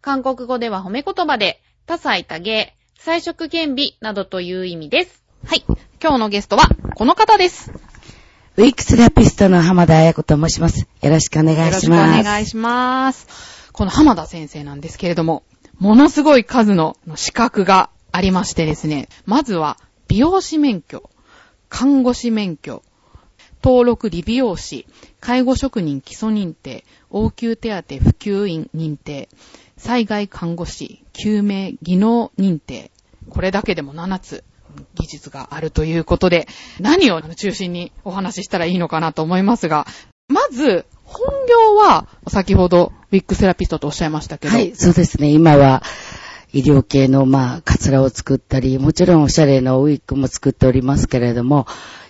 韓国語では褒め言葉で、多彩多芸、彩色兼美などという意味です。はい。今日のゲストは、この方です。ウィックスラピストの浜田彩子と申します。よろしくお願いよろしくおします。願いします。この浜田先生なんですけれども、ものすごい数の資格がありましてですね、まずは美容師免許、看護師免許、登録理美容師、介護職人基礎認定、応急手当普及員認定、災害看護師、救命技能認定、これだけでも7つ技術があるということで、何を中心にお話ししたらいいのかなと思いますが、まず、本業は、先ほどウィッグセラピストとおっしゃいましたけど、はい、そうですね。今は、医療系の、まあ、カツラを作ったり、もちろんおしゃれなウィッグも作っておりますけれども、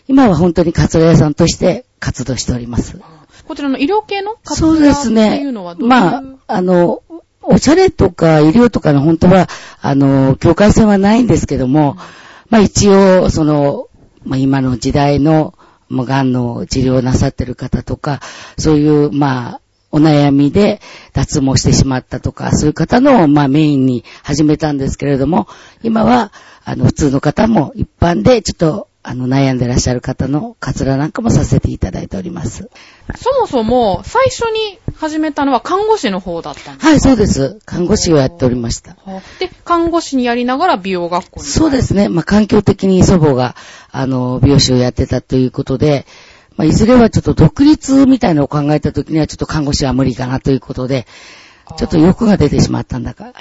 今は本当にカツラ屋さんとして活動しております。こちらの医療系の活動そうですってねいうのは。どういう、まあ、あの、おしゃれとか医療とかの本当は、あの、境界線はないんですけども、まあ一応、その、まあ今の時代の、まあ、癌の治療をなさってる方とか、そういう、まあ、お悩みで脱毛してしまったとか、そういう方の、まあメインに始めたんですけれども、今は、あの、普通の方も一般で、ちょっと、あの、悩んでらっしゃる方のカツラなんかもさせていただいております。そもそも最初に始めたのは看護師の方だったんですか？はい、そうです。看護師をやっておりました。はで、看護師にやりながら美容学校に。そうですね。まあ、環境的に祖母が、あの、美容師をやってたということで、まあ、いずれはちょっと独立みたいなのを考えたときには、ちょっと看護師は無理かなということで、ちょっと欲が出てしまったんだか。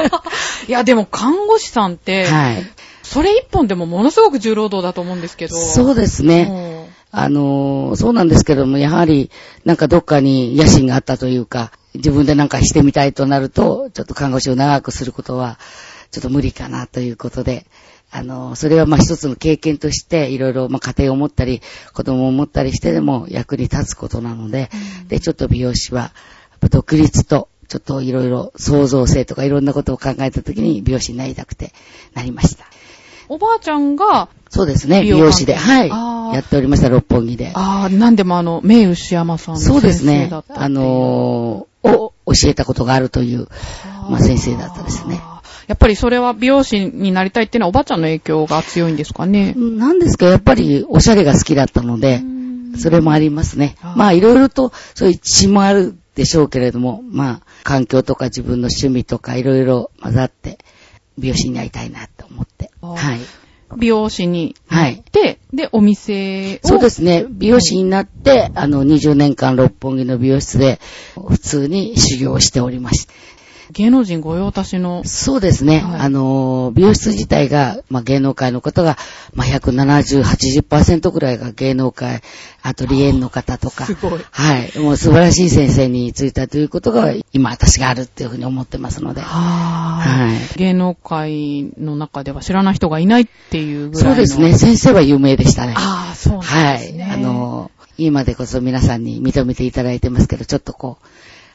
いや、でも看護師さんって、はい。それ一本でもものすごく重労働だと思うんですけど。そうですね。ね。あの、そうなんですけども、やはり、なんかどっかに野心があったというか、自分でなんかしてみたいとなると、ちょっと看護師を長くすることは、ちょっと無理かなということで、あの、それはまあ一つの経験として、いろいろまあ家庭を持ったり、子供を持ったりしてでも役に立つことなので、で、ちょっと美容師は、独立と、ちょっといろいろ創造性とかいろんなことを考えたときに美容師になりたくてなりました。おばあちゃんが、そうですね、美容師で、はい。やっておりました、六本木で。ああ、なんでもあの、名牛山さんのそうです先生ねだっ。たっていうあのーを教えたことがあるという、まあ先生だったですね。やっぱりそれは美容師になりたいっていうのはおばあちゃんの影響が強いんですかね。なんですか、やっぱりおしゃれが好きだったので、それもありますねあ。ーまあいろいろと、そういう血もあるでしょうけれども、まあ環境とか自分の趣味とかいろいろ混ざって、美容師になりたいなと思って。はい。美容師にはい。行って、で、お店を。そうですね。美容師になって、あの、20年間六本木の美容室で、普通に修行をしておりました。芸能人御用達の。そうですね。はいあのー、美容室自体が、まあ、芸能界の方が、まあ、170、80%くらいが芸能界、アトリエの方とか。すごいはい。もう素晴らしい先生についたということが、今私があるっていうふうに思ってますので。ははい。芸能界の中では知らない人がいないっていうぐらいの。そうですね。。先生は有名でしたね。ああ、そう。ですね。あのー、今でこそ皆さんに認めていただいてますけど、ちょっとこう、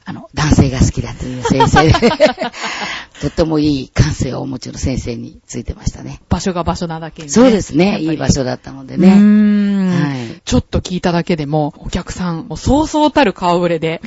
あの、男性が好きだという先生で、とってもいい感性をお持ちの先生についてましたね。場所が場所なだけに、そうですね。いい場所所だったのでうーね。ん、はいちょっと聞いただけでも、お客さん、もうそうそうたる顔ぶれで、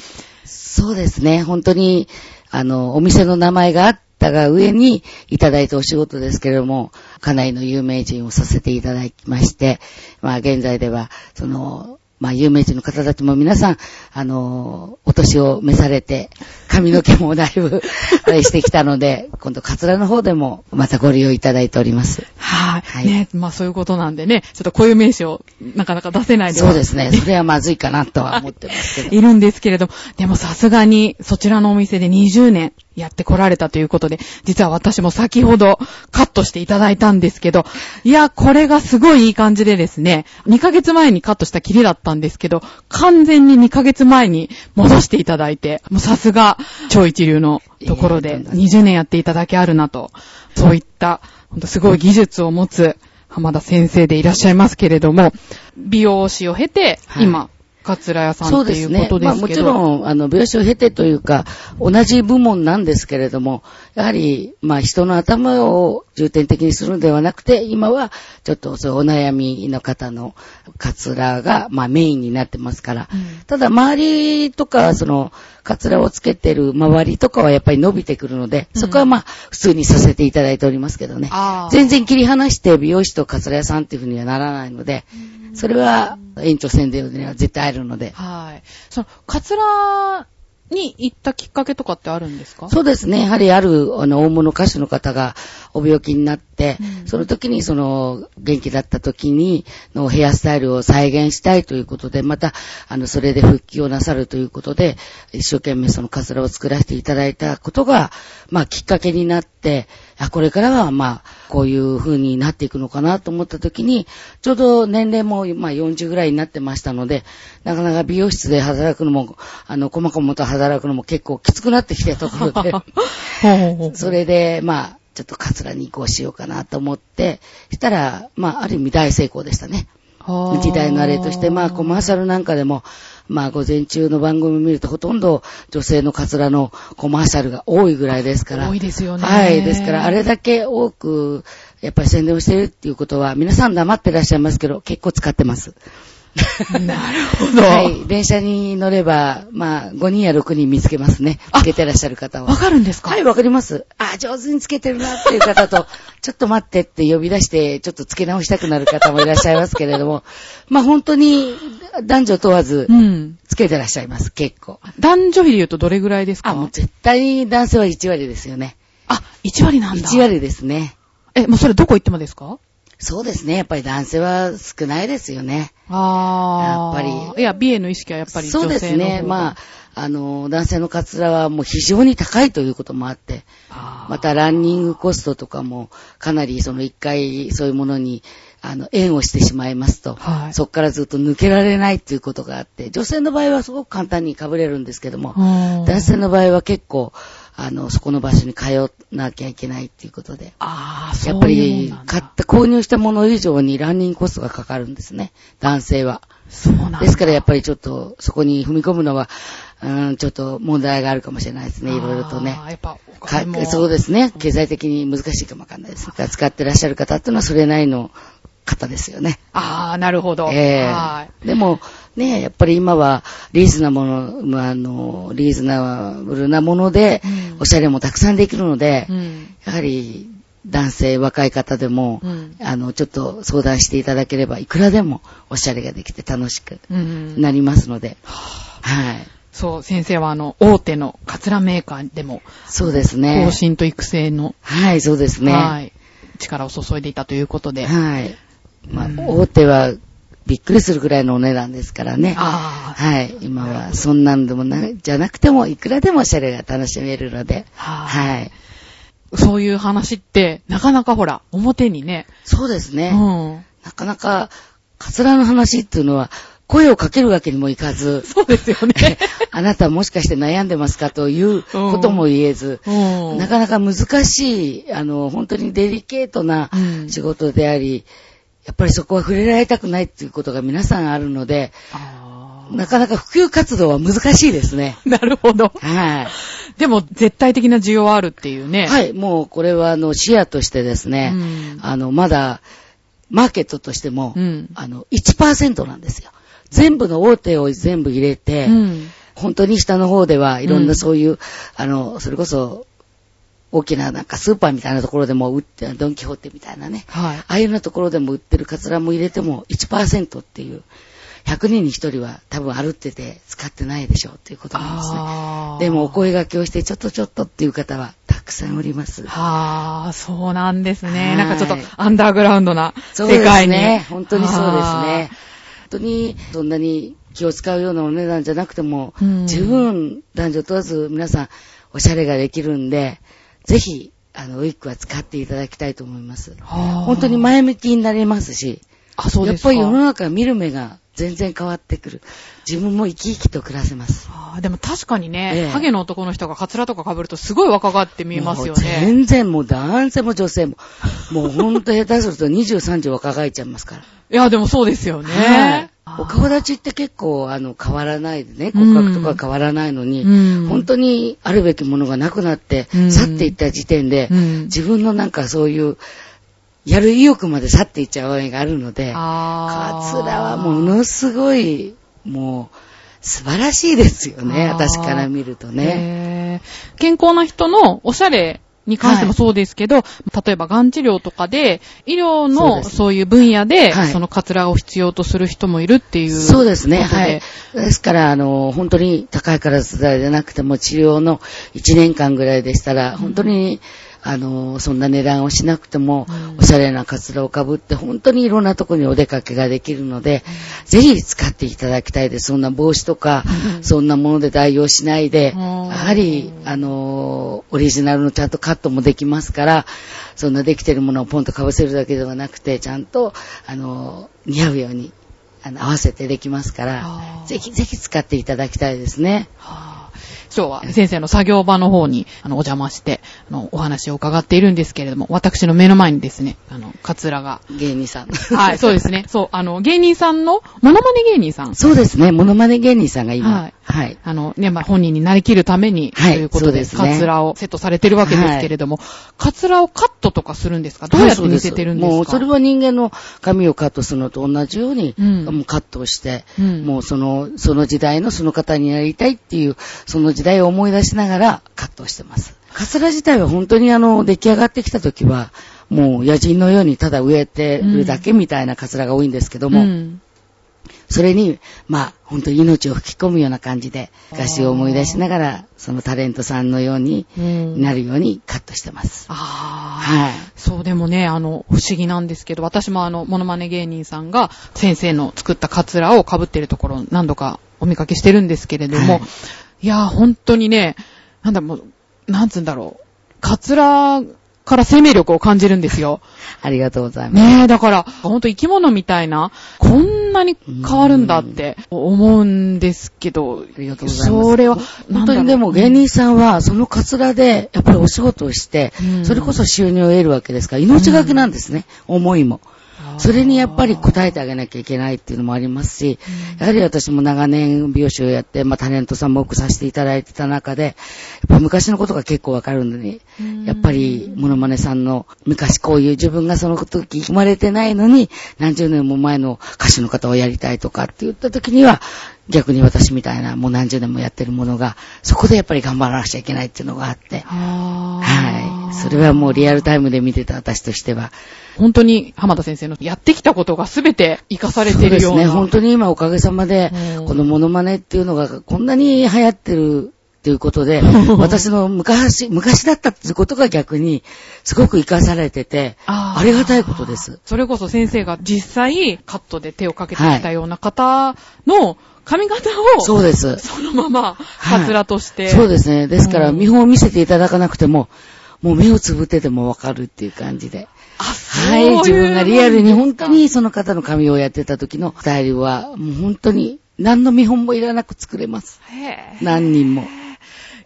そうですね。本当に、あの、お店の名前があったが上にいただいたお仕事ですけれども、家内の有名人をさせていただきまして、まあ現在では、その、まあ有名人の方たちも皆さん、あの、お年を召されて、髪の毛もだいぶ、あ れしてきたので、今度カツラの方でもまたご利用いただいております。はい、はいね、まあそういうことなんでね、ちょっと固有名詞をなかなか出せないではそうですね。それはまずいかなとは思ってますけど。いるんですけれども、でもさすがにそちらのお店で20年やってこられたということで、実は私も先ほどカットしていただいたんですけど、いや、これがすごいいい感じでですね、2ヶ月前にカットしたきりだったんですけど、完全に2ヶ月前に戻していただいて、もうさすが超一流のところで20年やっていただけあるなと、そういった、ほんとすごい技術を持つ浜田先生でいらっしゃいますけれども、美容師を経て、今、カツラ屋さんっていうことですけど。まあもちろん、あの、美容師を経てというか、同じ部門なんですけれども、やはり、まあ人の頭を重点的にするのではなくて、今はちょっとそういうお悩みの方のカツラが、まあメインになってますから、うん、ただ周りとか、その、カツラをつけてる周りとかはやっぱり伸びてくるので、そこはまあ普通にさせていただいておりますけどね。全然切り離して美容師とカツラ屋さんっていうふうにはならないので、それは延長線では絶対あるので。はい。その、カツラに行ったきっかけとかってあるんですか？そうですね。やはりある、あの、大物歌手の方がお病気になって、うん、その時にその、元気だった時に、のヘアスタイルを再現したいということで、また、あの、それで復帰をなさるということで、一生懸命そのカツラを作らせていただいたことが、まあ、きっかけになって、あ、これからは、まあ、こういう風になっていくのかなと思った時に、ちょうど年齢も、まあ、40ぐらいになってましたので、なかなか美容室で働くのも、あの、細々と働くのも結構きつくなってきたところで、それで、まあ、ちょっとカツラに移行しようかなと思って、したら、まあ、ある意味大成功でしたね。時代のあれとして、まあ、コマーシャルなんかでも、まあ、午前中の番組を見ると、ほとんど女性のカツラのコマーシャルが多いぐらいですから。多いですよね。はい。ですから、あれだけ多く、やっぱり宣伝をしているっていうことは、皆さん黙ってらっしゃいますけど、結構使ってます。なるほど。はい。電車に乗れば、まあ、5人や6人見つけますね。つけてらっしゃる方は。わかるんですか？はい、わかります。あ、上手につけてるなっていう方と、ちょっと待ってって呼び出して、ちょっとつけ直したくなる方もいらっしゃいますけれども、まあ本当に男女問わず、つけてらっしゃいます、結構。男女比で言うとどれぐらいですか？あ、もう絶対に男性は1割ですよね。あ、1割なんだ。1割ですね。え、もうそれどこ行ってもですか？そうですね。やっぱり男性は少ないですよね。ああ。やっぱり。いや、美への意識はやっぱりそうですね。まあ、あの、男性のカツラはもう非常に高いということもあって、またランニングコストとかもかなりその一回そういうものにあの、縁をしてしまいますと、はい、そこからずっと抜けられないっていうことがあって、女性の場合はすごく簡単に被れるんですけども、男性の場合は結構、あの、そこの場所に通わなきゃいけないっていうことで。ああ、そうやっぱり、買った購入したもの以上にランニングコストがかかるんですね。男性は。そうなんですからやっぱりちょっと、そこに踏み込むのは、うん、ちょっと問題があるかもしれないですね。いろいろとね。やっぱそうですね。経済的に難しいかもわかんないです。使ってらっしゃる方っていうのはそれなりの方ですよね。ああ、なるほど。ええー、はい。でも、ね、やっぱり今はリーズナブル、あの、リーズナブルなもので、おしゃれもたくさんできるので、うん、やはり男性、若い方でも、うん、あの、ちょっと相談していただければ、いくらでもおしゃれができて楽しくなりますので、はい。そう、先生はあの、大手のカツラメーカーでも、そうですね。更新と育成の、はい、そうですね。はい。力を注いでいたということで。はい。まあ、大手はびっくりするぐらいのお値段ですからね。はい。今はそんなんでもな、じゃなくても、いくらでもおしゃれが楽しめるので。はい。そういう話って、なかなかほら、表にね。そうですね。うん。なかなか、カツラの話っていうのは、声をかけるわけにもいかず。そうですよね。あなたもしかして悩んでますかということも言えず、うん、なかなか難しい、あの、本当にデリケートな仕事であり、うんやっぱりそこは触れられたくないっていうことが皆さんあるので、なかなか普及活動は難しいですね。なるほど。はい。でも、絶対的な需要はあるっていうね。はい、もうこれは、あの、視野としてですね、うん、あの、まだ、マーケットとしても、うん、あの、1%なんですよ。全部の大手を全部入れて、うん、本当に下の方ではいろんなそういう、あの、それこそ、大きななんかスーパーみたいなところでも売って、ドンキホーテみたいなね。はい。ああいうようなところでも売ってるカツラも入れても1%っていう。100人に1人は多分歩ってて使ってないでしょうっていうことなんですね。でもお声掛けをしてちょっとちょっとっていう方はたくさんおります。はあ、そうなんですね。なんかちょっとアンダーグラウンドな世界に。そうですね。本当にそうですね。本当にそんなに気を使うようなお値段じゃなくても、うん、十分男女問わず皆さんおしゃれができるんで、ぜひ、あの、ウィッグは使っていただきたいと思います。本本当に前向きになれますし、あ、そうですか。やっぱり世の中見る目が全然変わってくる。自分も生き生きと暮らせます。あーでも確かにね、ええハゲの男の人がカツラとか被るとすごい若返って見えますよね。全然もう男性も女性も。もうほんと下手すると23時若返っちゃいますから。いや、でもそうですよね。はい。お顔立ちって結構、あの、変わらないでね、骨格とか変わらないのに、うん。本当にあるべきものがなくなって、うん。去っていった時点で、うん。自分のなんかそういう、やる意欲まで去っていっちゃう場合があるので、カツラはものすごい、もう、素晴らしいですよね、私から見るとね。健康な人のおしゃれに関してもそうですけど、例えばがん治療とかで、医療のそういう分野で、はいそのカツラを必要とする人もいるっていう。そうですね、はい。ですから、あの、本当に高いからつらでなくても治療の1年間ぐらいでしたら、本当に、あの、そんな値段をしなくても、うん。おしゃれなカツラをかぶって、本当にいろんなとこにお出かけができるので、ぜひ使っていただきたいです。そんな帽子とか、そんなもので代用しないで、うん。やはり、あの、オリジナルのちゃんとカットもできますから、そんなできてるものをポンとかぶせるだけではなくて、ちゃんと、あの、似合うように、あの、合わせてできますからぜひぜひ使っていただきたいですね。はあ今日は先生の作業場の方にあのお邪魔してあのお話を伺っているんですけれども、私の目の前にですね、あの、カツラが。芸人さん。はい、そうですね。そう、あの、芸人さんの、モノマネ芸人さん。そうですね。モノマネ芸人さんが今、はいはい。あの、ね、まあ、本人になりきるために、はいということで、でカツラをセットされてるわけですけれども、カツラをカットとかするんですか？どうやって見せてるんですか、もうそれは人間の髪をカットするのと同じように、うんもうカットをして、うんもうその、その時代のその方になりたいっていう、その時代を思い出しながらカットをしてます。カツラ自体は本当にあの、出来上がってきた時は、もう野人のようにただ植えてるだけみたいなカツラが多いんですけども、うんそれに、まあ、本当に命を吹き込むような感じで、昔を思い出しながら、そのタレントさんのようにうんなるようにカットしてます。ああ。はい。そう、でもね、あの、不思議なんですけど、私もあの、モノマネ芸人さんが、先生の作ったカツラを被ってるところ、何度かお見かけしてるんですけれども、はいい、やー、本当にね、なんだ、もう、なんつうんだろう、カツラから生命力を感じるんですよ。ありがとうございます。ねえ、だから、ほんと生き物みたいな、こんなに変わるんだって思うんですけど、ありがとうございます。それは、本当にでも芸人さんは、そのカツラで、やっぱりお仕事をしてうん、それこそ収入を得るわけですから、命がけなんですね、思いも。それにやっぱり応えてあげなきゃいけないっていうのもありますし、やはり私も長年美容師をやって、まあタレントさんも多くさせていただいてた中で、やっぱ昔のことが結構わかるのに、やっぱりモノマネさんの昔こういう自分がその時生まれてないのに、何十年も前の歌手の方をやりたいとかって言った時には、逆に私みたいなもう何十年もやってるものが、そこでやっぱり頑張らなくちゃいけないっていうのがあって、ははい。それはもうリアルタイムで見てた私としては、本当に浜田先生のやってきたことが全て活かされているような。そうですね。本当に今おかげさまでうん、このモノマネっていうのがこんなに流行ってるっていうことで、私の昔、昔だったっていうことが逆にすごく活かされてて、ありがたいことです。それこそ先生が実際カットで手をかけてきたような方の髪型を、そうです。そのままはいカツラとして。そうですね。ですから、うん見本を見せていただかなくても、もう目をつぶっててもわかるっていう感じで。あ、はい。自分がリアルに本当にその方の髪をやってた時のスタイルは、もう本当に何の見本もいらなく作れます。何人も。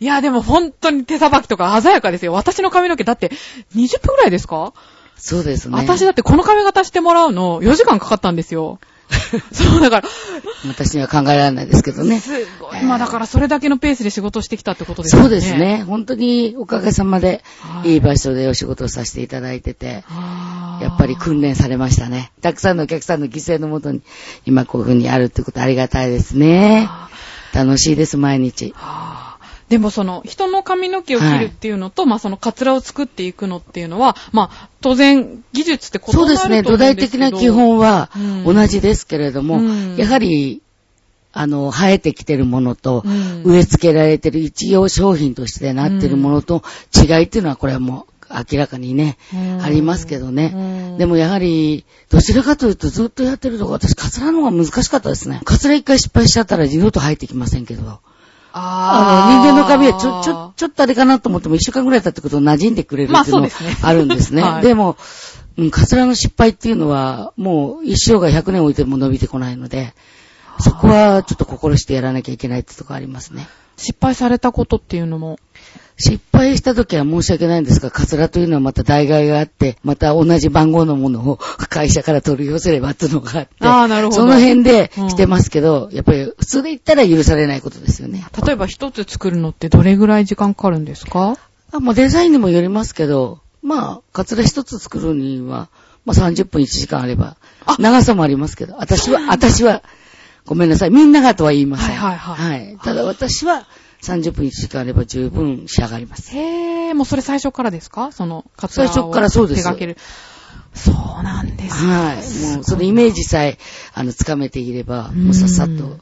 いや、でも本当に手さばきとか鮮やかですよ。私の髪の毛だって20分くらいですか、そうですね。私だってこの髪型してもらうの4時間かかったんですよ。そう、だから、私には考えられないですけどね。すごい。まあだからそれだけのペースで仕事してきたってことですよね。そうです。ね。本当におかげさまではいいい場所でお仕事をさせていただいてて、やっぱり訓練されましたね。たくさんのお客さんの犠牲のもとに今こういう風にあるってことありがたいですね。楽しいです、毎日。はあでもその人の髪の毛を切るっていうのと、まあそのカツラを作っていくのっていうのは、まあ当然技術って異なると思そうですね。土台的な基本はうん同じですけれども、うんやはり、あの、生えてきてるものと、うん植え付けられてる一応商品としてなってるものと違いっていうのはこれはもう明らかにね、うんありますけどね。うんでもやはり、どちらかというとずっとやってると私カツラの方が難しかったですね。カツラ一回失敗しちゃったら二度と生えてきませんけど。あの、人間の髪はちょ、ちょ、ちょっとあれかなと思っても一週間ぐらい経ってくると馴染んでくれるまあっていうのそうですねあるんですね。はいでも、うん、カツラの失敗っていうのは、もう一生が100年置いても伸びてこないので、そこはちょっと心してやらなきゃいけないってとこありますね。失敗されたことっていうのも？失敗した時は申し訳ないんですが、カツラというのはまた代替があって、また同じ番号のものを 会社から取り寄せればっていうのがあって、あーなるほどその辺でうんしてますけど、やっぱり普通で言ったら許されないことですよね。例えば一つ作るのってどれぐらい時間かかるんですか？あもうデザインにもよりますけど、まあ、カツラ一つ作るには、まあ30分1時間あればあ、長さもありますけど、私は、私は、ごめんなさい。みんながとは言いません。はいはいはいはい。ただ私は30分1時間あれば十分仕上がります。へー、もうそれ最初からですか？その、カツラを最初からそうです手掛ける。そうなんですねはい。もう、そのイメージさえ、あの、つかめていれば、もうさっさと、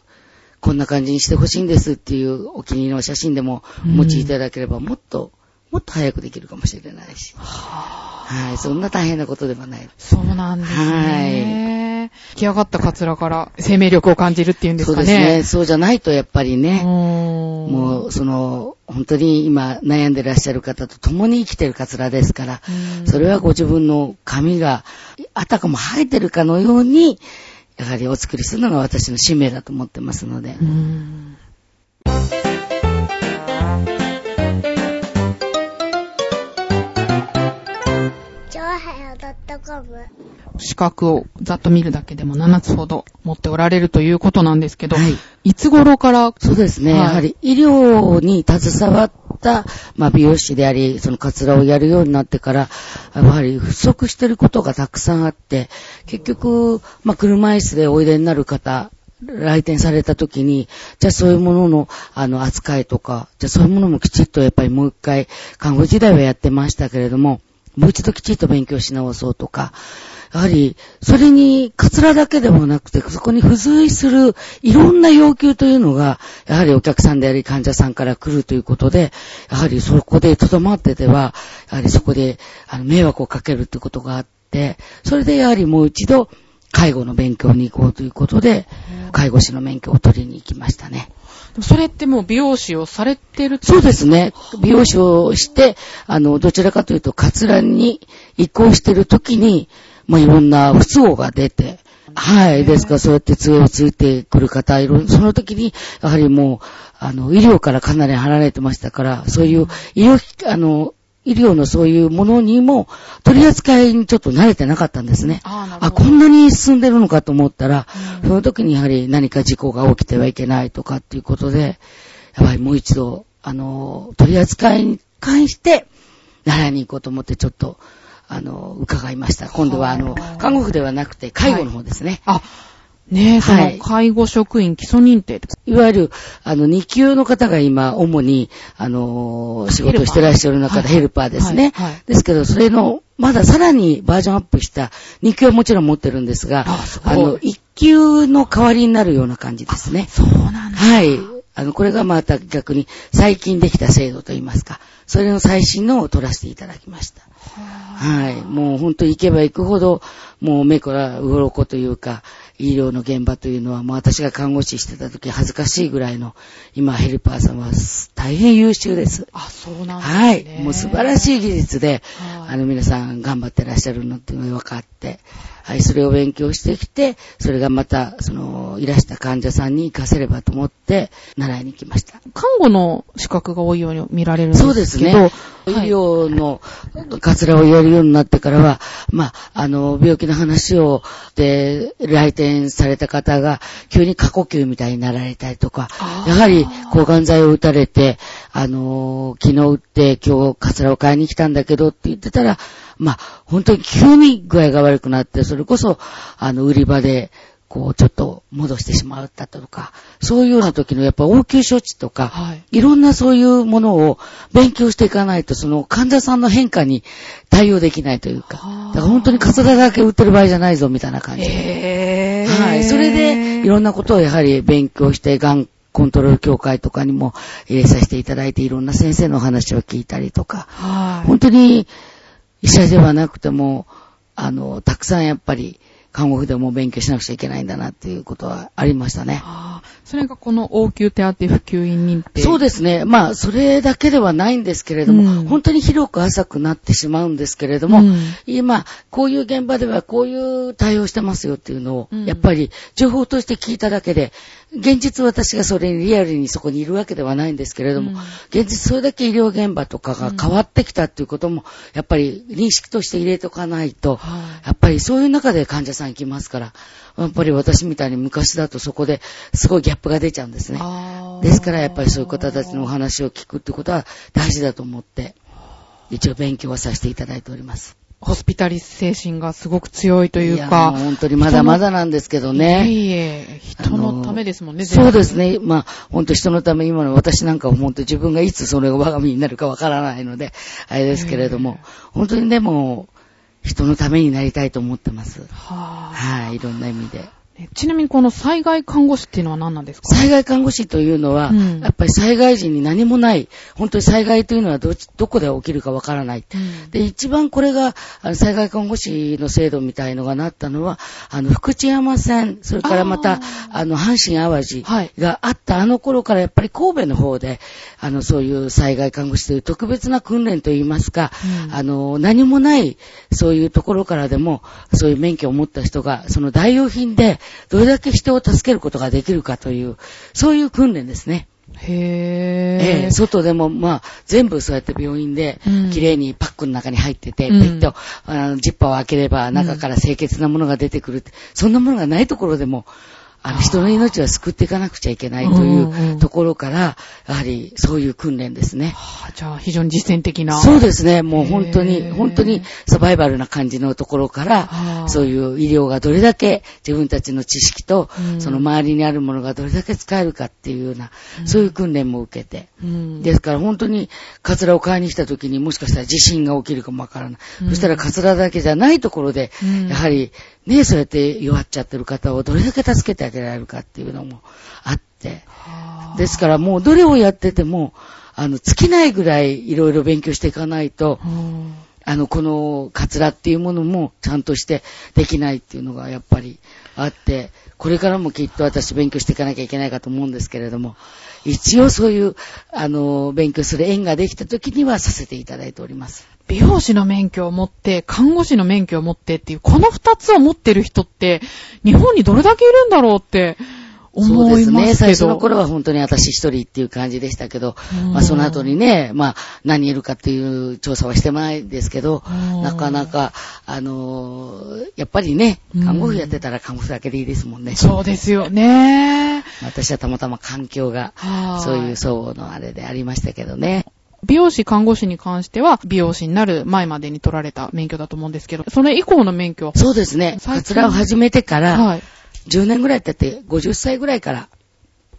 こんな感じにしてほしいんですっていうお気に入りの写真でもお持ちいただければ、もっと、もっと早くできるかもしれないし。はい。そんな大変なことではない。そうなんですね。出来上がったカツラから生命力を感じるっていうんですかそうですね。ね。そうじゃないと、やっぱりね、ももう、その、本当に今悩んでらっしゃる方と共に生きてるカツラですから、それはご自分の髪があたかも生えてるかのように、やはりお作りするのが私の使命だと思ってますので。はよ .com 資格をざっと見るだけでも7つほど持っておられるということなんですけど、はい。いつ頃から、そうですね。はい。やはり医療に携わった、まあ、美容師であり、そのカツラをやるようになってから、やはり不足してることがたくさんあって、結局、まあ、車椅子でおいでになる方、来店された時に、じゃあそういうものの、あの、扱いとか、じゃあそういうものもきちっとやっぱりもう一回、看護時代はやってましたけれども、もう一度きちっと勉強し直そうとか、やはり、それに、カツラだけでもなくて、そこに付随するいろんな要求というのが、やはりお客さんであり患者さんから来るということで、やはりそこで留まってては、やはりそこで、あの、迷惑をかけるということがあって、それでやはりもう一度、介護の勉強に行こうということで、介護士の免許を取りに行きましたね。それってもう美容師をされてるそうですね。美容師をして、あの、どちらかというと、カツラに移行してる時に、まあ、いろんな不都合が出て、はい。ですから、そうやって杖をついてくる方、いろその時に、やはりもう、あの、医療からかなり離れてましたから、そういう医療機、あの、医療のそういうものにも、取り扱いにちょっと慣れてなかったんですね。ああ、こんなに進んでるのかと思ったら、その時にやはり何か事故が起きてはいけないとかっていうことで、やはりもう一度、あの、取り扱いに関して、習いに行こうと思ってちょっと、あの、伺いました。今度は、あの、看護婦ではなくて、介護の方ですね。あ、ねえ、そはいの介護職員基礎認定っていわゆる、あの、2級の方が今、主に、あの、仕事をしてらっしゃる中でヘルパーですね。はいはいですけど、それの、まださらにバージョンアップした2級はもちろん持ってるんですが、あすごいの、1級の代わりになるような感じですね。そうなんだ。はい。あの、これがまた逆に最近できた制度といいますか、それの最新のを取らせていただきました。はい。もう本当行けば行くほど、もう目から鱗というか、医療の現場というのは、もう私が看護師してた時恥ずかしいぐらいの、今ヘルパーさんは大変優秀です。あ、そうなんですね。はい。もう素晴らしい技術で、はいあの皆さん頑張ってらっしゃるのっていうのが分かって、はい、それを勉強してきて、それがまた、その、いらした患者さんに活かせればと思って、習いに行きました。看護の資格が多いように見られるんですけど。そうですね。医はい療のカツラをやるようになってからは、まあ、あの、病気の話を、で、来店された方が、急に過呼吸みたいになられたりとかやはり抗がん剤を打たれて、あの、昨日打って今日カツラを買いに来たんだけどって言ってたら、まあ、本当に急に具合が悪くなって、それこそ、あの、売り場で、こう、ちょっと戻してしまったとか、そういうような時のやっぱ応急処置とか、はい。いろんなそういうものを勉強していかないと、その患者さんの変化に対応できないというか、はあだから本当にカツラだけ売ってる場合じゃないぞ、みたいな感じで。えー。はい。それで、いろんなことをやはり勉強して、がんコントロール協会とかにも入れさせていただいて、いろんな先生のお話を聞いたりとか、はい。本当に医者ではなくても、あの、たくさんやっぱり、看護婦でも勉強しなくちゃいけないんだなっていうことはありましたね。あーそれがこの応急手当普及員認定。そうですね。まあ、それだけではないんですけれども、うん本当に広く浅くなってしまうんですけれども、うん今、こういう現場ではこういう対応してますよっていうのを、うんやっぱり情報として聞いただけで、現実私がそれにリアルにそこにいるわけではないんですけれども、うん現実それだけ医療現場とかが変わってきたっていうことも、やっぱり認識として入れとかないと、はいやっぱりそういう中で患者さん行きますから、やっぱり私みたいに昔だとそこですごいギャップが出ちゃうんですね。ですからやっぱりそういう方たちのお話を聞くってことは大事だと思って、一応勉強はさせていただいております。ホスピタリス精神がすごく強いというやか。もう本当にまだまだなんですけどね。いえいえ、人のためですもんね、そうですね。ね。まあ、本当人のため、今の私なんかは本当自分がいつそれが我が身になるかわからないので、あれですけれども、本当にでも、人のためになりたいと思ってます。はあはい、いろんな意味で。えちなみにこの災害看護師っていうのは何なんですか？災害看護師というのは、うん。やっぱり災害時に何もない、本当に災害というのはどっちどこで起きるかわからない。うん。で、一番これが、災害看護師の制度みたいのがなったのは、あの、福知山線、それからまた、ああの、阪神淡路はい。があったあの頃から、やっぱり神戸の方で、あの、そういう災害看護師という特別な訓練といいますか、うん。あの、何もない、そういうところからでも、そういう免許を持った人が、その代用品で、どれだけ人を助けることができるかという、そういう訓練ですね。へえええ。外でも、まあ、全部そうやって病院でうん、綺麗にパックの中に入ってて、うんペッと、あのジッパーを開ければ、中から清潔なものが出てくるって、そんなものがないところでも、あの、人の命は救っていかなくちゃいけないというところから、やはり、そういう訓練ですね。はあじゃあ、非常に実践的な。そうですね。もう本当に本当にサバイバルな感じのところかはら、あそういう医療がどれだけ自分たちの知識とう、んその周りにあるものがどれだけ使えるかっていうような、そういう訓練も受けて、うん。ですから本当にカツラを買いに来た時にもしかしたら地震が起きるかもわからない。うんそしたらカツラだけじゃないところで、うんやはりね、そうやって弱っちゃってる方をどれだけ助けてあげられるかっていうのもあって。はあですからもうどれをやってても、あの、尽きないぐらいいろいろ勉強していかないと、うんあの、このカツラっていうものもちゃんとしてできないっていうのがやっぱりあって、これからもきっと私勉強していかなきゃいけないかと思うんですけれども、一応そういう、あの、勉強する縁ができた時にはさせていただいております。美容師の免許を持って、看護師の免許を持ってっていう、この二つを持ってる人って、日本にどれだけいるんだろうってそう思いますけど。ですね。最初の頃は本当に私一人っていう感じでしたけど、うんまあその後にね、まあ何人いるかっていう調査はしてないですけどうん、なかなか、あのーやっぱりねうん、看護婦やってたら看護婦だけでいいですもんね。そうですよね。私はたまたま環境がは、いそういう層のあれでありましたけどね。美容師、看護師に関しては、美容師になる前までに取られた免許だと思うんですけど、それ以降の免許は、そうですね。カツラを始めてから、はい。10年ぐらい経って、50歳ぐらいから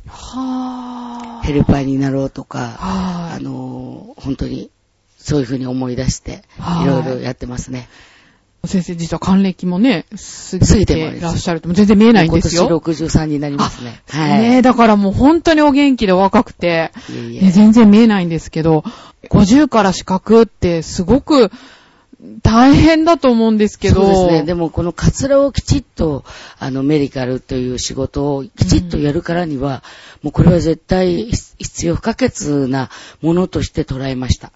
はぁヘルパーになろうとか、はあのー本当に、そういうふうに思い出して、はいいろいろやってますね。い。先生、実は還暦もね、過過ぎてらっしゃると、全然見えないんですよ。今年63になりますね。はい。ねえ、だからもう本当にお元気でお若くて、いえいえね全然見えないんですけど、50から資格ってすごく大変だと思うんですけど。そうですね。でも、このカツラをきちっと、あの、メディカルという仕事をきちっとやるからには、もうこれは絶対必要不可欠なものとして捉えました。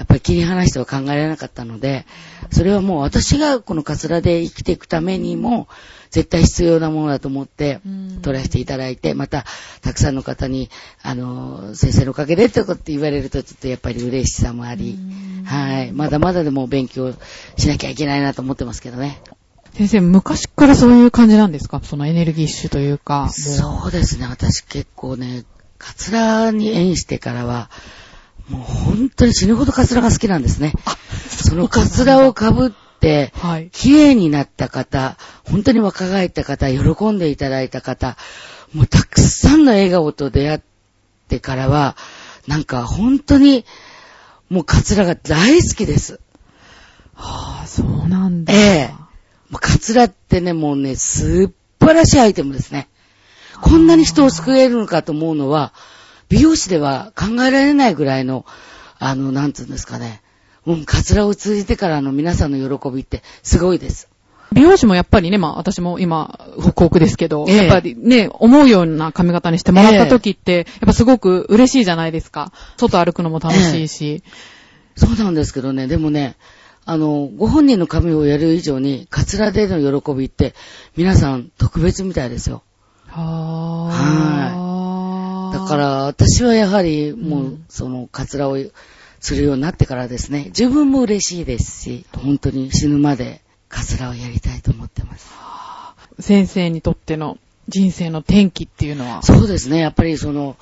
やっぱり切り離しては考えられなかったので、それはもう私がこのカツラで生きていくためにも、絶対必要なものだと思ってうん、取らせていただいて、また、たくさんの方に、あの、先生のおかげでってこと言われると、ちょっとやっぱり嬉しさもあり、はい。まだまだでも勉強しなきゃいけないなと思ってますけどね。先生、昔からそういう感じなんですか？そのエネルギッシュというか。そうですね。私結構ね、カツラに縁してからは、もう本当に死ぬほどカツラが好きなんですね。そのカツラをかぶって、はい。綺麗になった方、本当に若返った方、喜んでいただいた方、もうたくさんの笑顔と出会ってからは、なんか本当に、もうカツラが大好きです。はあ、そうなんだ。ええもうカツラってね、もうね、素晴らしいアイテムですね。こんなに人を救えるのかと思うのは、美容師では考えられないぐらいの、あの、なんつうんですかね。もうカツラを通じてからの皆さんの喜びってすごいです。美容師もやっぱりね、まあ私も今、ホクホクですけど、ええやっぱりね、思うような髪型にしてもらった時って、やっぱすごく嬉しいじゃないですか。外歩くのも楽しいし。そうなんですけどね、でもね、あの、ご本人の髪をやる以上に、カツラでの喜びって、皆さん特別みたいですよ。はだから、私はやはり、もう、うんその、カツラをするようになってからですね、自分も嬉しいですし、本当に死ぬまで、カツラをやりたいと思ってます。先生にとっての人生の転機っていうのは？そうですね、やっぱりその、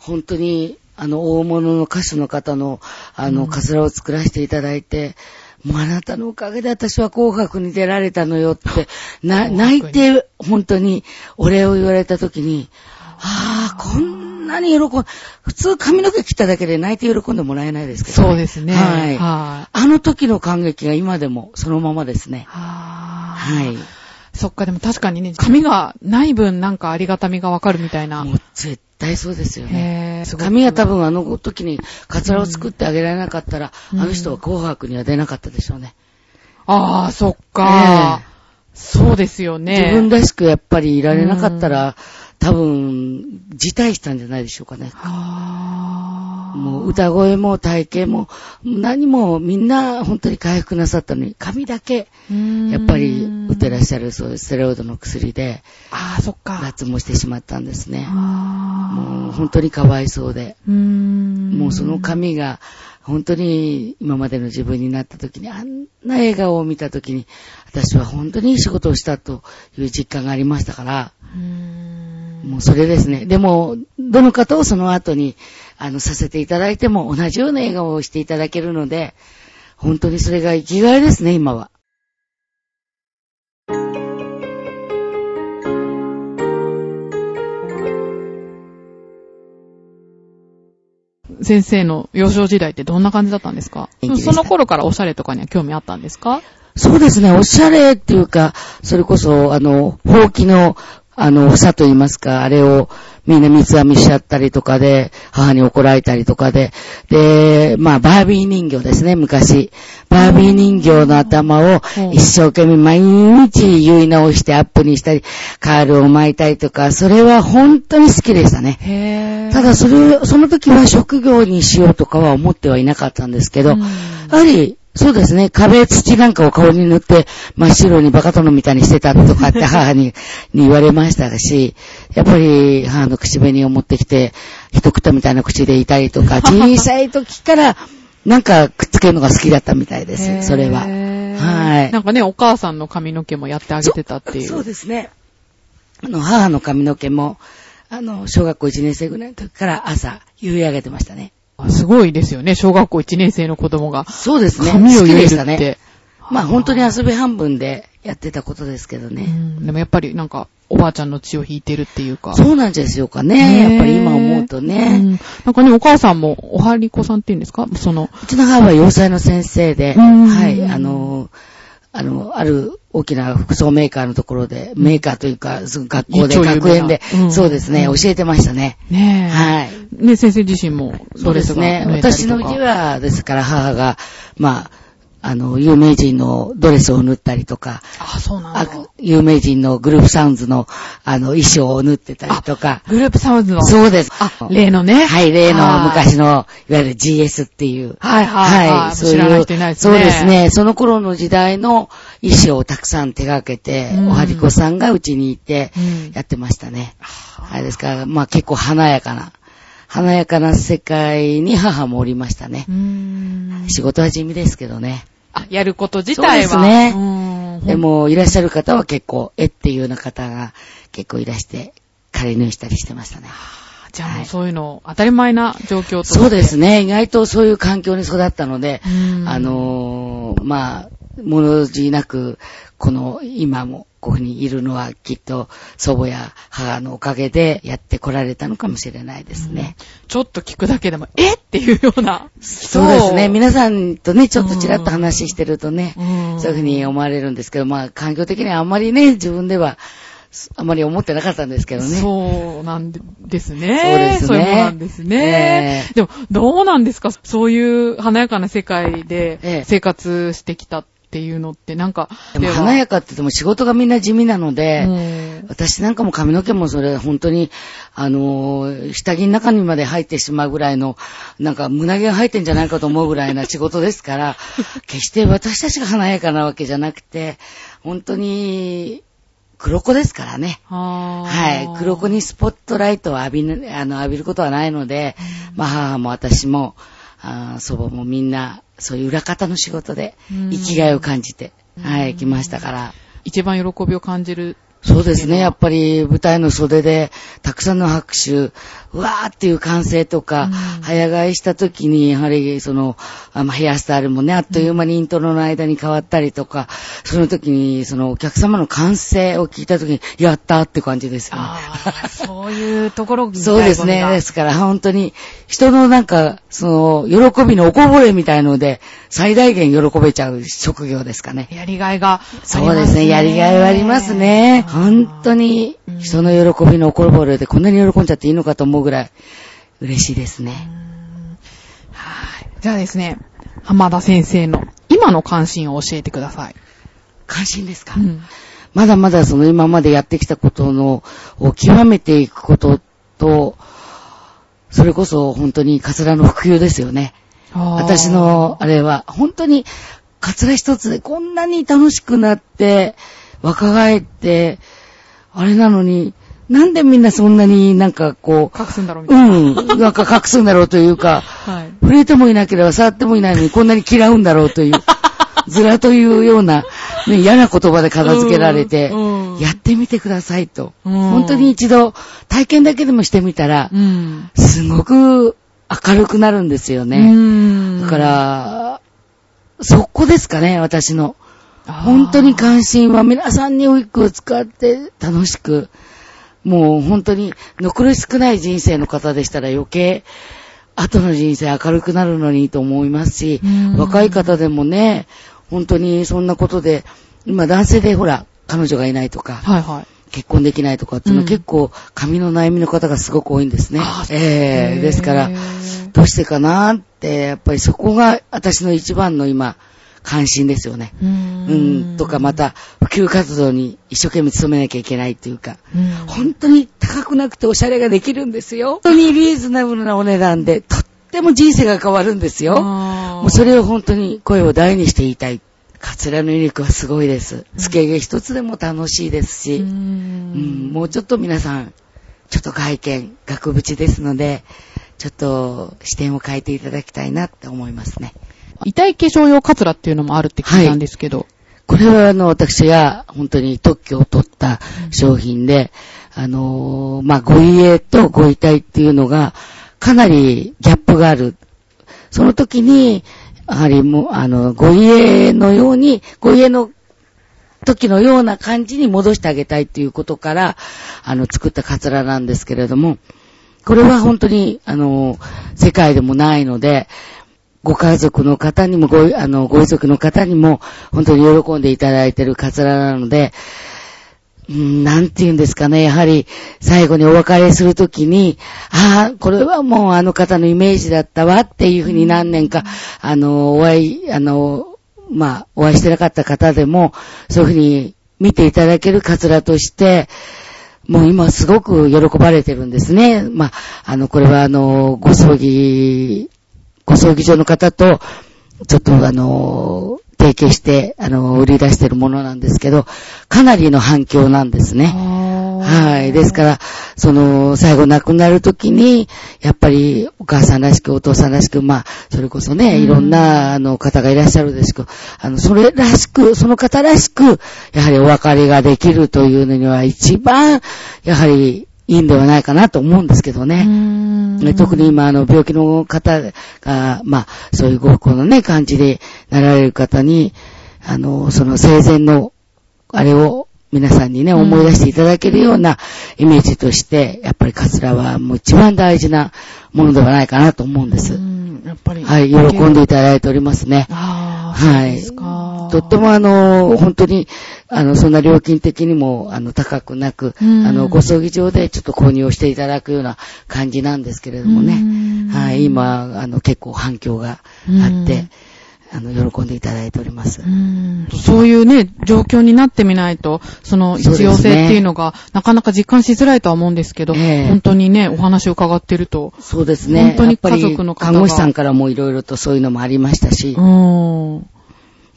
本当に、あの、大物の歌手の方の、あの、うんカツラを作らせていただいて、もうあなたのおかげで私は紅白に出られたのよって、な、紅泣いて、本当にお礼を言われた時に、ああ、こんなに喜ん、普通髪の毛切っただけで泣いて喜んでもらえないですけど、そうですね。はい。はい。あの時の感激が今でもそのままですね。ははい。そっか、でも確かにね、髪がない分なんかありがたみがわかるみたいな。もう絶対そうですよね。髪が多分あの時にカツラを作ってあげられなかったら、うんあの人は紅白には出なかったでしょうね。ああ、そっか、そうですよね。自分らしくやっぱりいられなかったら、多分、辞退したんじゃないでしょうかね。はあ。もう歌声も体型も何もみんな本当に回復なさったのに、髪だけやっぱり打ってらっしゃるそういうステロイドの薬でああ、そっか。脱毛してしまったんですね。あもう本当にかわいそうで。う。もうその髪が本当に今までの自分になった時に、あんな笑顔を見た時に、私は本当にいい仕事をしたという実感がありましたから。もうそれですね。でも、どの方をその後に、あの、させていただいても同じような笑顔をしていただけるので、本当にそれが生きがいですね、今は。先生の幼少時代ってどんな感じだったんですか？その頃からおしゃれとかには興味あったんですか？そうですね、おしゃれっていうか、それこそ、あの、ほうきの、あの、房と言いますか、あれをみんな三つ編みしちゃったりとかで、母に怒られたりとかで、で、まあ、バービー人形ですね、昔。バービー人形の頭をうん一生懸命毎日結い直してアップにしたり、カールを巻いたりとか、それは本当に好きでしたね。ただ、それ、その時は職業にしようとかは思ってはいなかったんですけど、うん。やはり、そうですね、壁土なんかを顔に塗って真っ白にバカ殿みたいにしてたとかって 母にに言われましたし、やっぱり母の口紅を持ってきて、一口みたいな口でいたりとか、小さい時からなんかくっつけるのが好きだったみたいです、それは。はいなんかね、お母さんの髪の毛もやってあげてたっていう。そうですね。あの、母の髪の毛も、あの、小学校1年生ぐらいの時から朝、結い上げてましたね。あすごいですよね、小学校1年生の子供が。そうですね。髪を入れるって。でしたね。まあ本当に遊び半分でやってたことですけどうね。ん、でもやっぱりなんか、おばあちゃんの血を引いてるっていうか。そうなんですよかね。ねやっぱり今思うとうね。んなんかね、お母さんも、おはりこさんって言うんですか？その、うちの母は洋裁の先生で、うんはい、あの、あの、ある大きな服装メーカーのところで、メーカーというか、学校で、学園で、うんそうですね、うん教えてましたね。ねえ。はい。ね、先生自身も、そうですね。私の家は、ですから母が、まあ、あの、有名人のドレスを縫ったりとか、あ、そうなんあだ。有名人のグループサウンズの、あの、衣装を縫ってたりとか、グループサウンズの。そうです。あ、例のね。はい、例のはい昔の、いわゆる GS っていう。はいはいはいそういう知らない人いないですねそうですね。その頃の時代の衣装をたくさん手掛けて、うんおはりこさんがうちにいてうん、やってましたね。あれですから、まあ結構華やかな、華やかな世界に母もおりましたね。仕事は地味ですけどね。あ、やること自体は。そうですねうんで、も、いらっしゃる方は結構、えっていうような方が結構いらして、仮縫いしたりしてましたね。じゃあそういうの、当たり前な状況と。そうですね。意外とそういう環境に育ったので、うんあのーまあ、物じなく、この、今も、こういうふうにいるのは、きっと、祖母や母のおかげでやってこられたのかもしれないですね。ちょっと聞くだけでも、えっていうような。そうですね。皆さんとね、ちょっとちらっと話してるとね、うんそういうふうに思われるんですけど、まあ、環境的にはあんまりね、自分では、あまり思ってなかったんですけどね。そうなんですね。そうですねそういうものなんですね。えでも、どうなんですか？そういう華やかな世界ええで生活してきたっっていうのってなんか、でも華やかって言っても仕事がみんな地味なので、うん私なんかも髪の毛もそれ本当に、あのー下着の中にまで入ってしまうぐらいの、なんか胸毛が入ってんじゃないかと思うぐらいな仕事ですから、決して私たちが華やかなわけじゃなくて、本当に、黒子ですからね。ははい。黒子にスポットライトを浴びぬ、あの、浴びることはないので、まあ母も私も、あー祖母もみんな、そういう裏方の仕事でうん、生きがいを感じて、はい、来ましたから。一番喜びを感じる。そうですね。やっぱり舞台の袖で、たくさんの拍手、うわーっていう歓声とか、うん早替えした時に、やはり、その、あまあヘアスタイルもね、あっという間にイントロの間に変わったりとか、その時に、そのお客様の歓声を聞いた時に、やったーって感じですよね。ああ、そういうところにそうですね。ですから、本当に、人のなんか、その、喜びのおこぼれみたいので、最大限喜べちゃう職業ですかね。やりがいがね。そうですね。やりがいはありますね。本当にうん、人の喜びのおこぼれでこんなに喜んじゃっていいのかと思うぐらい、嬉しいですね。はい。じゃあですね、浜田先生の今の関心を教えてください。関心ですか、うん。まだまだその今までやってきたことの、を極めていくことと、それこそ本当にカツラの普及ですよね。私の、あれは、本当に、カツラ一つでこんなに楽しくなって、若返って、あれなのに、なんでみんなそんなになんかこ隠すんだろうみう、たいな。うん、なんか隠すんだろうというか、はい。触れてもいなければ触ってもいないのにこんなに嫌うんだろうという、ずらというような、ね、嫌な言葉で片付けられてやってみてくださいと。うん本当に一度体験だけでもしてみたらう、ん。すごく明るくなるんですよね。ねだか、ら、そこですかね、私の。本当に関心は皆さんにウィッグを使って楽しく、もう本当に残り少ない人生の方でしたら余計、後の人生明るくなるのにと思いますしうん、若い方でもね、本当にそんなことで、今男性でほら、彼女がいないとか、はいはい。結婚できないとかっていうのはうん結構髪の悩みの方がすごく多いんですねあ。ええですから、どうしてかなって、やっぱりそこが私の一番の今、関心ですよね。ううん、とかま、た、普及活動に一生懸命努めなきゃいけないっていうか、うん本当に高くなくておしゃれができるんですよ。本当にリーズナブルなお値段で、とっても人生が変わるんですよ。もうそれを本当に声を大にして言いたい。カツラの威力はすごいです。つけ毛一つでも楽しいですし、ううんんもうちょっと皆さん、ちょっと外見、額縁ですので、ちょっと視点を変えていただきたいなって思いますね。遺体化粧用カツラっていうのもあるって聞いたんですけど。これはあの、私が本当に特許を取った商品で、あのーまあ、ご遺影とご遺体っていうのが、かなりギャップがある。その時に、やはりもう、あの、ご遺影のように、ご遺影の時のような感じに戻してあげたいっていうことから、あの、作ったカツラなんですけれども、これは本当に、あの、世界でもないので、ご家族の方にも、ご、あの、ご遺族の方にも、本当に喜んでいただいているカツラなので、うんなんて言うんですかね、やはり、最後にお別れするときに、ああ、これはもうあの方のイメージだったわっていうふうに何年か、あの、お会い、あの、まあ、お会いしてなかった方でも、そういうふうに見ていただけるカツラとして、もう今すごく喜ばれてるんですね。まあ、あの、これはあの、ご葬儀、ご葬儀場の方と、ちょっとあの、提携して、あの、売り出してるものなんですけど、かなりの反響なんですね。はい。ですから、その、最後亡くなるときに、やっぱり、お母さんらしく、お父さんらしく、まあ、それこそね、うんいろんな、あの、方がいらっしゃるですけど、あの、それらしく、その方らしく、やはりお別れができるというのには、一番、やはり、いいんではないかなと思うんですけどね。ね特に今、あの、病気の方が、まあ、そういうごこのね、感じでなられる方に、あの、その生前の、あれを皆さんにね、うん思い出していただけるようなイメージとして、やっぱりカツラはもう一番大事なものではないかなと思うんです。やっぱり。はい、喜んでいただいておりますね。あはい。とってもあの、本当に、あの、そんな料金的にも、あの、高くなく、うん。あの、ご葬儀場でちょっと購入をしていただくような感じなんですけれどもね。はい、今、あの、結構反響があって、あの、喜んでいただいております。うんそういうね、状況になってみないと、その必要性っていうのが、なかなか実感しづらいとは思うんですけど、ええ本当にね、お話を伺ってると、そうですね。本当に家族の方が看護師さんからもいろいろとそういうのもありましたし、うん。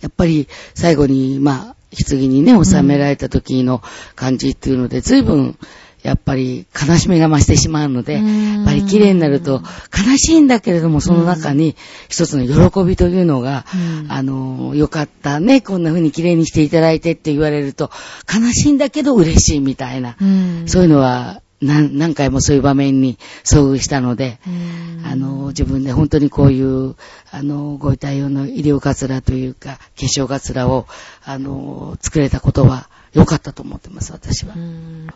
やっぱり最後に、まあ、棺にね、収められた時の感じっていうので、随分、やっぱり悲しみが増してしまうので、うん。やっぱり綺麗になると悲しいんだけれども、その中に一つの喜びというのが、うん。あの、よかったね、こんな風に綺麗にしていただいてって言われると、悲しいんだけど嬉しいみたいな、うん。そういうのは何何回もそういう場面に遭遇したので、うん。あの、自分で本当にこういう、あの、ご遺体用の医療カツラというか、化粧カツラを、あの、作れたことは良かったと思ってます、私は。う。ん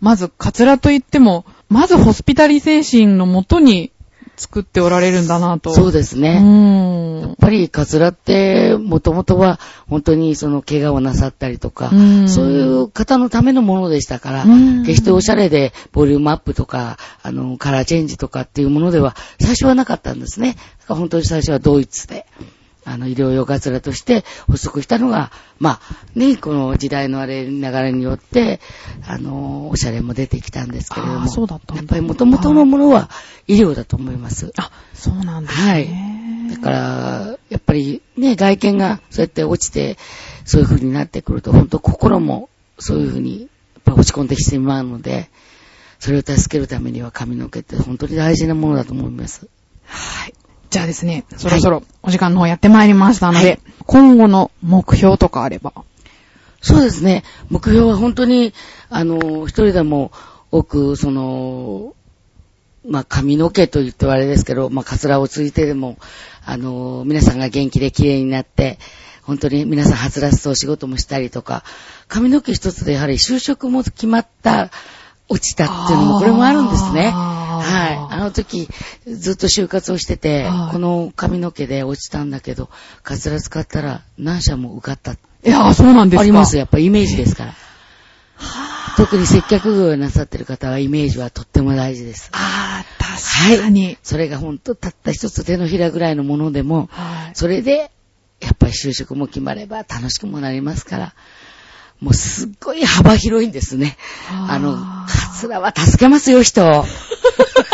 まず、カツラといっても、まずホスピタリ精神のもとに作っておられるんだなと。そうですうね。んやっぱりカツラって、もともとは本当にその怪我をなさったりとか、うんそういう方のためのものでしたから、うん決しておしゃれでボリュームアップとか、あの、カラーチェンジとかっていうものでは最初はなかったんですね。本当に最初はドイツで、あの、医療用カツラとして発足したのが、まあ、ね、この時代のあれ、流れによって、あの、おしゃれも出てきたんですけれども、そうだったやっぱり元々のものは医療だと思います。あ、そうなんですはいね。。だから、やっぱりね、外見がそうやって落ちて、そういう風になってくると、本当心もそういう風に、やっぱり落ち込んできてしまうので、それを助けるためには髪の毛って本当に大事なものだと思います。はい。じゃあですね、そろそろお時間の方やってまいりましたので、はい今後の目標とかあれば。そうですね。目標は本当に、あの、一人でも多く、その、まあ、髪の毛と言ってはあれですけど、まあ、カツラをついてでも、あの、皆さんが元気で綺麗になって、本当に皆さんはつらつとお仕事もしたりとか、髪の毛一つでやはり就職も決まった、落ちたっていうのも、これもあるんですね。はい。あの時、ずっと就活をしてて、はいこの髪の毛で落ちたんだけど、カツラ使ったら何社も受かったいやー、そうなんですか。あります。やっぱイメージですから。特に接客業をなさってる方はイメージはとっても大事です。あー、確かに。それがほんとたった一つ手のひらぐらいのものでも、はい。それで、やっぱり就職も決まれば楽しくもなりますから、もうすっごい幅広いんですね。あの、カツラは助けますよ、人を。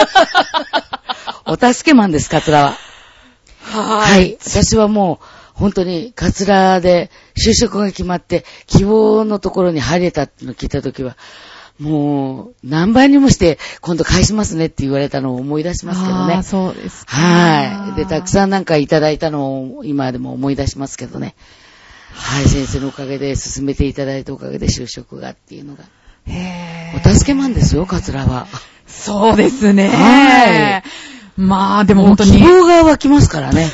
お助けマンです、カツラは。ははい。私はもう、本当に、カツラで就職が決まって、希望のところに入れたってのを聞いたときは、もう、何倍にもして、今度返しますねって言われたのを思い出しますけどねあー。そうですか。はい。で、たくさんなんかいただいたのを今でも思い出しますけどね。はい、先生のおかげで進めていただいたおかげで就職がっていうのが。お助けマンですよ、カツラは。そうですね。はいまあ、でも本当に。希望が湧きますからね。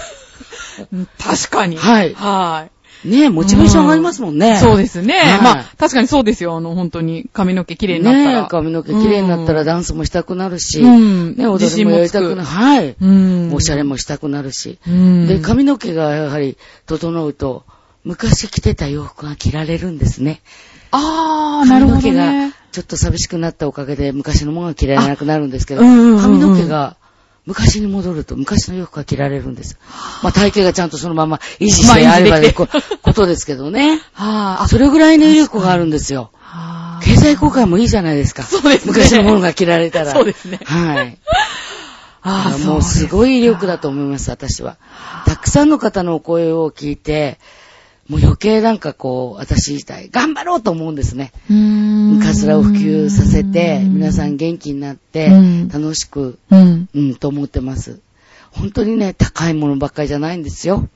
う ん確かに。はいはい。ねモチベーション上がりますもんね。そうですね。はいまあ、確かにそうですよ。あの、本当に髪の毛綺麗になったら。ね髪の毛綺麗になったらダンスもしたくなるし、うんね、踊りもやりたくなる。自はい。うん。おしゃれもしたくなるし。うん。で、髪の毛がやはり整うと、昔着てた洋服が着られるんですね。あー、なるほど髪の毛ねが。ちょっと寂しくなったおかげで昔のものが着られなくなるんですけど、あうんうんうん髪の毛が昔に戻ると昔の洋服が着られるんです。まあ体型がちゃんとそのまま維持してあればね、こことですけどね。はあ、それぐらいの威力があるんですよ。経済効果もいいじゃないですか。そうですね昔のものが着られたら。そうですねはい。あーもうすごい威力だと思思います、私は。たくさんの方のお声を聞いて、もう余計なんかこう、私自体、頑張ろうと思うんですね。う。ん。カツラを普及させて、皆さん元気になってうん、楽しく、うん。うん、と思ってます。本当にね、高いものばっかりじゃないんですよ。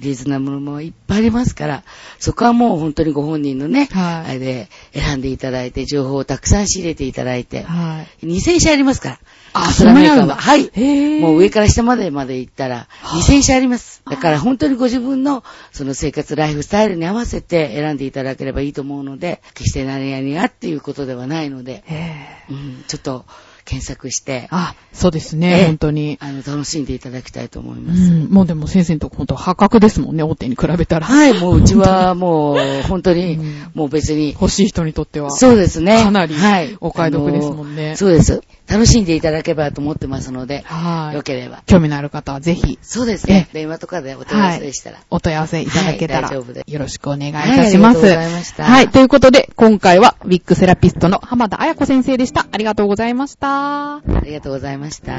リーズナブルもいっぱいありますから、そこはもう本当にご本人のね、はいあれで選んでいただいて、情報をたくさん仕入れていただいて、はい。2000社ありますから。あカツラメーカーは。はい。もう上から下までまで行ったら、2000社あります。だから本当にご自分のその生活、ライフスタイルに合わせて選んでいただければいいと思うので、決して何々がっていうことではないので、うん、ちょっと検索して、あ、そうですえね、え本当に。あの、楽しんでいただきたいと思いうます。ん、もうでも先生のとこ本当破格ですもんね、大手に比べたら。はい、もううちはもう本当にうん、もう別に、欲しい人にとっては。そうですね。かなりはいお買い得ですもんねそうです。楽しんでいただければと思ってますので、はい。よければ。興味のある方はぜひそうですね。え電話とかでお問い合わせでしたら。お問い合わせいただけたら、はい大丈夫ですよろしくお願いいたはいします。ありがとうございましたはい。ということで、今回は、ウィッグセラピストの浜田彩子先生でした。ありがとうございました。ありがとうございました。